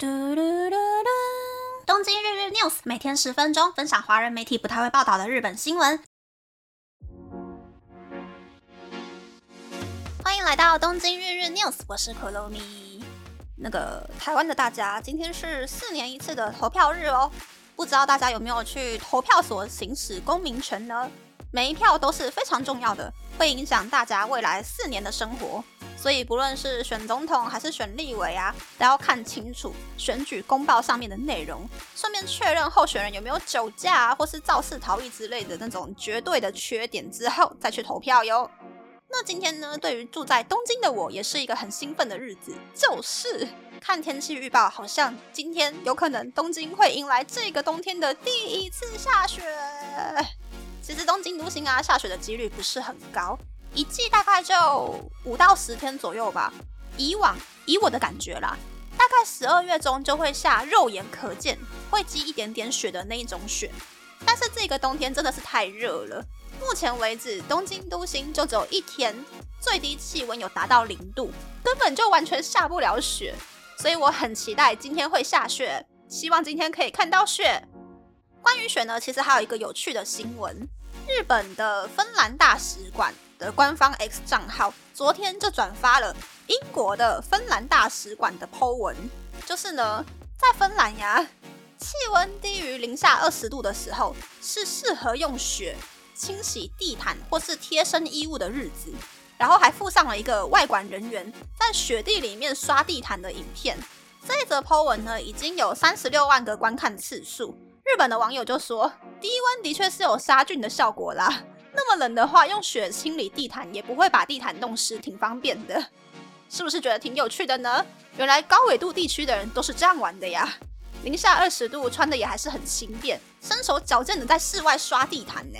嘟嘟嘟嘟！东京日日 news 每天十分钟，分享华人媒体不太会报道的日本新闻。欢迎来到东京日日 news，我是可露米。那个台湾的大家，今天是四年一次的投票日哦，不知道大家有没有去投票所行使公民权呢？每一票都是非常重要的，会影响大家未来四年的生活。所以不论是选总统还是选立委啊，都要看清楚选举公报上面的内容，顺便确认候选人有没有酒驾啊，或是肇事逃逸之类的那种绝对的缺点之后再去投票哟。那今天呢，对于住在东京的我，也是一个很兴奋的日子，就是看天气预报，好像今天有可能东京会迎来这个冬天的第一次下雪。其实东京都心啊，下雪的几率不是很高。一季大概就五到十天左右吧。以往以我的感觉啦，大概十二月中就会下肉眼可见会积一点点雪的那一种雪。但是这个冬天真的是太热了，目前为止东京都心就只有一天最低气温有达到零度，根本就完全下不了雪。所以我很期待今天会下雪，希望今天可以看到雪。关于雪呢，其实还有一个有趣的新闻，日本的芬兰大使馆。的官方 X 账号昨天就转发了英国的芬兰大使馆的 Po 文，就是呢，在芬兰呀，气温低于零下二十度的时候，是适合用雪清洗地毯或是贴身衣物的日子。然后还附上了一个外管人员在雪地里面刷地毯的影片。这一则 Po 文呢，已经有三十六万个观看次数。日本的网友就说，低温的确是有杀菌的效果啦。那么冷的话，用雪清理地毯也不会把地毯弄湿，挺方便的。是不是觉得挺有趣的呢？原来高纬度地区的人都是这样玩的呀！零下二十度，穿的也还是很轻便，身手矫健的在室外刷地毯呢。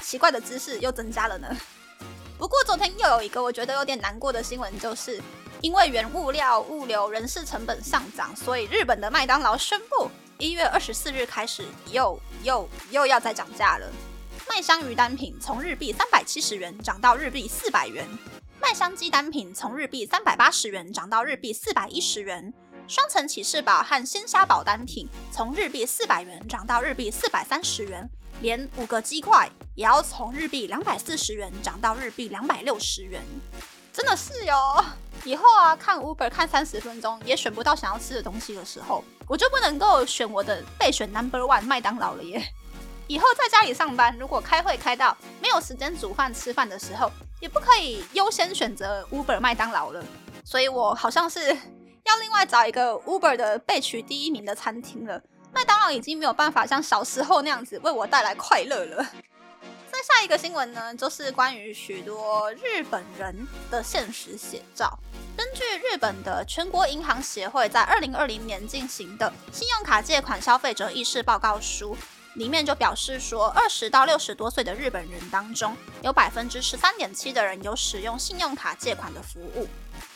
奇怪的姿势又增加了呢。不过昨天又有一个我觉得有点难过的新闻，就是因为原物料、物流、人事成本上涨，所以日本的麦当劳宣布，一月二十四日开始又又又要再涨价了。麦香鱼单品从日币三百七十元涨到日币四百元，麦香鸡单品从日币三百八十元涨到日币四百一十元，双层起士堡和鲜虾堡单品从日币四百元涨到日币四百三十元，连五个鸡块也要从日币两百四十元涨到日币两百六十元，真的是哟！以后啊，看 Uber 看三十分钟也选不到想要吃的东西的时候，我就不能够选我的备选 Number One 麦当劳了耶。以后在家里上班，如果开会开到没有时间煮饭吃饭的时候，也不可以优先选择 Uber 麦当劳了。所以我好像是要另外找一个 Uber 的备取第一名的餐厅了。麦当劳已经没有办法像小时候那样子为我带来快乐了。那下一个新闻呢，就是关于许多日本人的现实写照。根据日本的全国银行协会在二零二零年进行的信用卡借款消费者意识报告书。里面就表示说，二十到六十多岁的日本人当中，有百分之十三点七的人有使用信用卡借款的服务。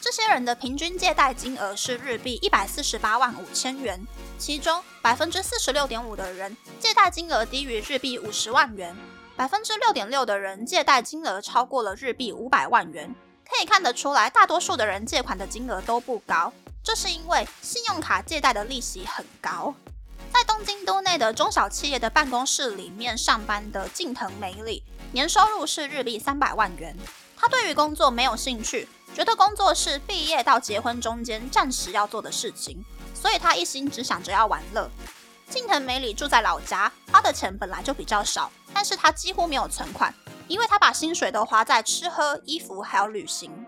这些人的平均借贷金额是日币一百四十八万五千元，其中百分之四十六点五的人借贷金额低于日币五十万元，百分之六点六的人借贷金额超过了日币五百万元。可以看得出来，大多数的人借款的金额都不高，这是因为信用卡借贷的利息很高。在东京都内的中小企业的办公室里面上班的近藤美里，年收入是日币三百万元。他对于工作没有兴趣，觉得工作是毕业到结婚中间暂时要做的事情，所以他一心只想着要玩乐。近藤美里住在老家，花的钱本来就比较少，但是他几乎没有存款，因为他把薪水都花在吃喝、衣服还有旅行。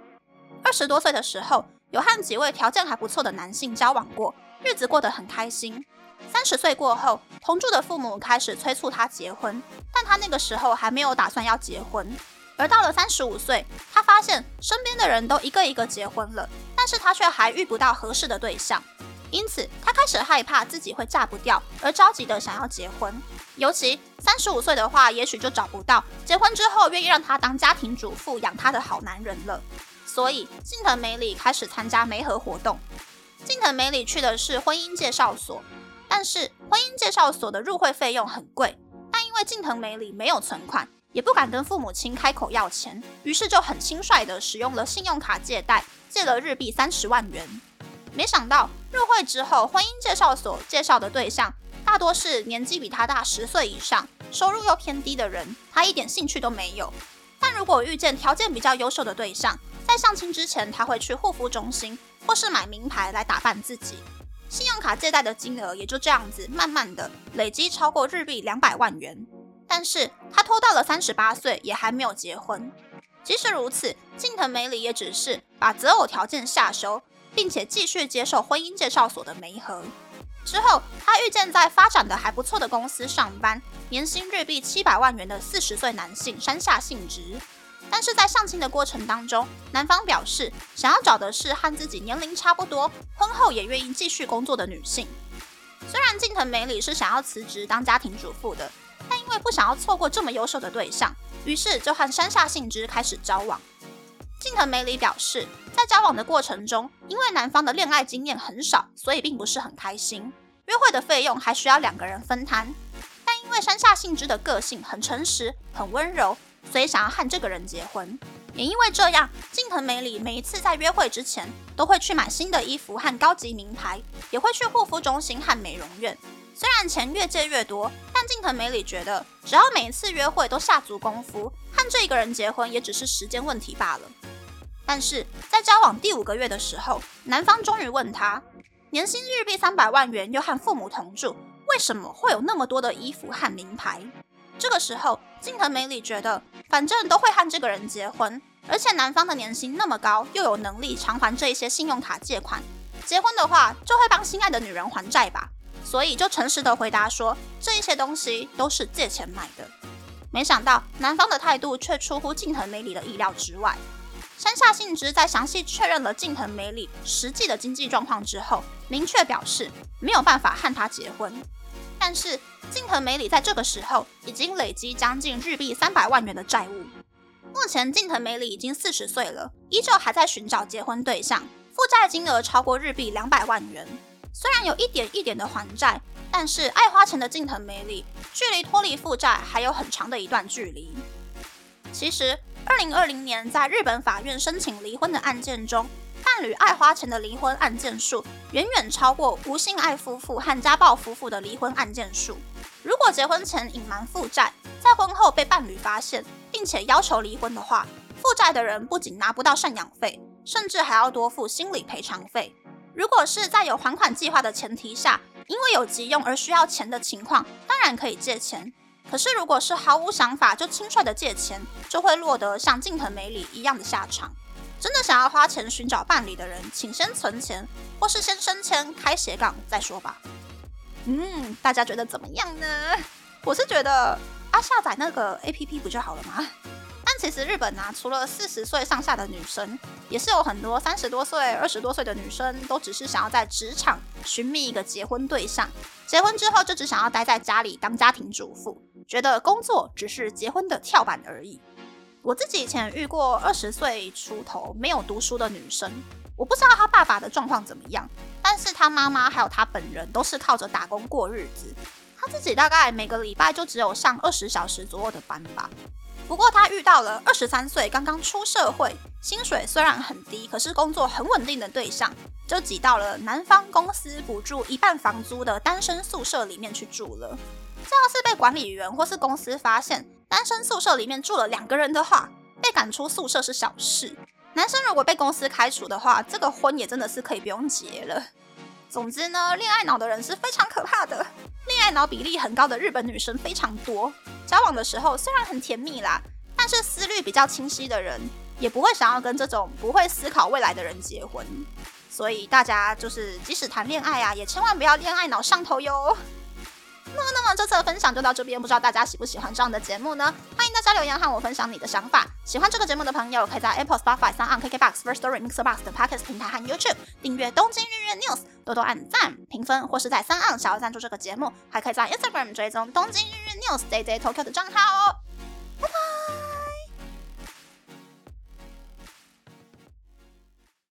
二十多岁的时候，有和几位条件还不错的男性交往过，日子过得很开心。三十岁过后，同住的父母开始催促他结婚，但他那个时候还没有打算要结婚。而到了三十五岁，他发现身边的人都一个一个结婚了，但是他却还遇不到合适的对象，因此他开始害怕自己会嫁不掉，而着急的想要结婚。尤其三十五岁的话，也许就找不到结婚之后愿意让他当家庭主妇养他的好男人了。所以，近藤美里开始参加媒合活动。近藤美里去的是婚姻介绍所。但是婚姻介绍所的入会费用很贵，但因为近藤美里没有存款，也不敢跟父母亲开口要钱，于是就很轻率的使用了信用卡借贷，借了日币三十万元。没想到入会之后，婚姻介绍所介绍的对象大多是年纪比他大十岁以上、收入又偏低的人，他一点兴趣都没有。但如果遇见条件比较优秀的对象，在相亲之前，他会去护肤中心或是买名牌来打扮自己，信用卡借贷的金额也就这样子慢慢的累积超过日币两百万元。但是他拖到了三十八岁也还没有结婚。即使如此，近藤美里也只是把择偶条件下修，并且继续接受婚姻介绍所的媒合。之后，他遇见在发展的还不错的公司上班，年薪日币七百万元的四十岁男性山下幸之。但是在相亲的过程当中，男方表示想要找的是和自己年龄差不多、婚后也愿意继续工作的女性。虽然近藤美里是想要辞职当家庭主妇的，但因为不想要错过这么优秀的对象。于是就和山下幸之开始交往。近藤美里表示，在交往的过程中，因为男方的恋爱经验很少，所以并不是很开心。约会的费用还需要两个人分摊。但因为山下幸之的个性很诚实、很温柔，所以想要和这个人结婚。也因为这样，近藤美里每一次在约会之前，都会去买新的衣服和高级名牌，也会去护肤中心和美容院。虽然钱越借越多，但近藤美里觉得，只要每一次约会都下足功夫，和这一个人结婚也只是时间问题罢了。但是在交往第五个月的时候，男方终于问他，年薪日币三百万元，又和父母同住，为什么会有那么多的衣服和名牌？这个时候，近藤美里觉得，反正都会和这个人结婚，而且男方的年薪那么高，又有能力偿还这一些信用卡借款，结婚的话就会帮心爱的女人还债吧。所以就诚实的回答说，这一些东西都是借钱买的。没想到男方的态度却出乎近藤美里的意料之外。山下幸之在详细确认了近藤美里实际的经济状况之后，明确表示没有办法和他结婚。但是近藤美里在这个时候已经累积将近日币三百万元的债务。目前近藤美里已经四十岁了，依旧还在寻找结婚对象，负债金额超过日币两百万元。虽然有一点一点的还债，但是爱花钱的近藤美里距离脱离负债还有很长的一段距离。其实，二零二零年在日本法院申请离婚的案件中，伴侣爱花钱的离婚案件数远远超过无性爱夫妇和家暴夫妇的离婚案件数。如果结婚前隐瞒负债，在婚后被伴侣发现，并且要求离婚的话，负债的人不仅拿不到赡养费，甚至还要多付心理赔偿费。如果是在有还款计划的前提下，因为有急用而需要钱的情况，当然可以借钱。可是如果是毫无想法就轻率的借钱，就会落得像近藤美里一样的下场。真的想要花钱寻找伴侣的人，请先存钱，或是先升迁开斜杠再说吧。嗯，大家觉得怎么样呢？我是觉得啊，下载那个 APP 不就好了吗？其实日本啊，除了四十岁上下的女生，也是有很多三十多岁、二十多岁的女生，都只是想要在职场寻觅一个结婚对象。结婚之后就只想要待在家里当家庭主妇，觉得工作只是结婚的跳板而已。我自己以前遇过二十岁出头没有读书的女生，我不知道她爸爸的状况怎么样，但是她妈妈还有她本人都是靠着打工过日子。她自己大概每个礼拜就只有上二十小时左右的班吧。不过，他遇到了二十三岁刚刚出社会，薪水虽然很低，可是工作很稳定的对象，就挤到了男方公司补助一半房租的单身宿舍里面去住了。这要是被管理员或是公司发现，单身宿舍里面住了两个人的话，被赶出宿舍是小事。男生如果被公司开除的话，这个婚也真的是可以不用结了。总之呢，恋爱脑的人是非常可怕的，恋爱脑比例很高的日本女生非常多。交往的时候虽然很甜蜜啦，但是思虑比较清晰的人也不会想要跟这种不会思考未来的人结婚。所以大家就是即使谈恋爱啊，也千万不要恋爱脑上头哟。那么，那么这次的分享就到这边，不知道大家喜不喜欢这样的节目呢？欢迎大家留言和我分享你的想法。喜欢这个节目的朋友，可以在 Apple、Spotify、s o n KKBox、First Story、Mixer Box 的 Podcast 平台和 YouTube 订阅《东京日日 News》，多多按赞、评分，或是在三岸想要赞助这个节目，还可以在 Instagram 追踪《东京日日 News》JJ Tokyo 的账号哦。